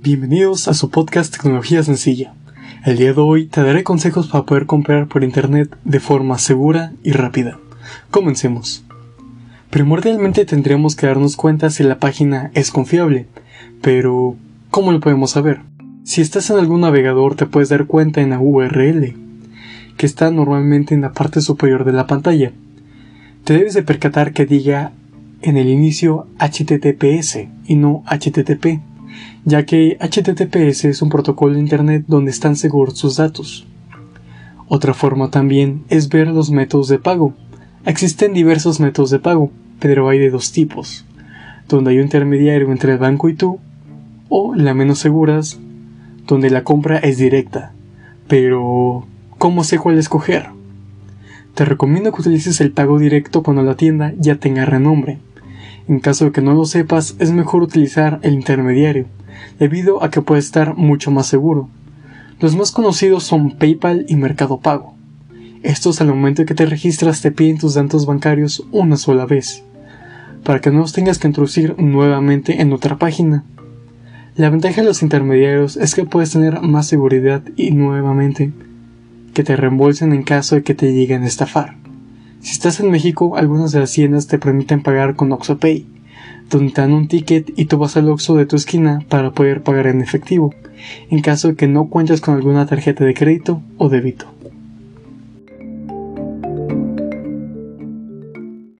Bienvenidos a su podcast Tecnología Sencilla. El día de hoy te daré consejos para poder comprar por internet de forma segura y rápida. Comencemos. Primordialmente tendríamos que darnos cuenta si la página es confiable, pero ¿cómo lo podemos saber? Si estás en algún navegador te puedes dar cuenta en la URL, que está normalmente en la parte superior de la pantalla. Te debes de percatar que diga en el inicio HTTPS y no HTTP ya que HTTPS es un protocolo de Internet donde están seguros sus datos. Otra forma también es ver los métodos de pago. Existen diversos métodos de pago, pero hay de dos tipos, donde hay un intermediario entre el banco y tú, o la menos seguras, donde la compra es directa. Pero, ¿cómo sé cuál escoger? Te recomiendo que utilices el pago directo cuando la tienda ya tenga renombre. En caso de que no lo sepas, es mejor utilizar el intermediario, debido a que puede estar mucho más seguro. Los más conocidos son PayPal y Mercado Pago. Estos al momento que te registras te piden tus datos bancarios una sola vez, para que no los tengas que introducir nuevamente en otra página. La ventaja de los intermediarios es que puedes tener más seguridad y nuevamente que te reembolsen en caso de que te lleguen a estafar. Si estás en México, algunas de las tiendas te permiten pagar con OxoPay, donde te dan un ticket y tú vas al Oxxo de tu esquina para poder pagar en efectivo, en caso de que no cuentes con alguna tarjeta de crédito o débito.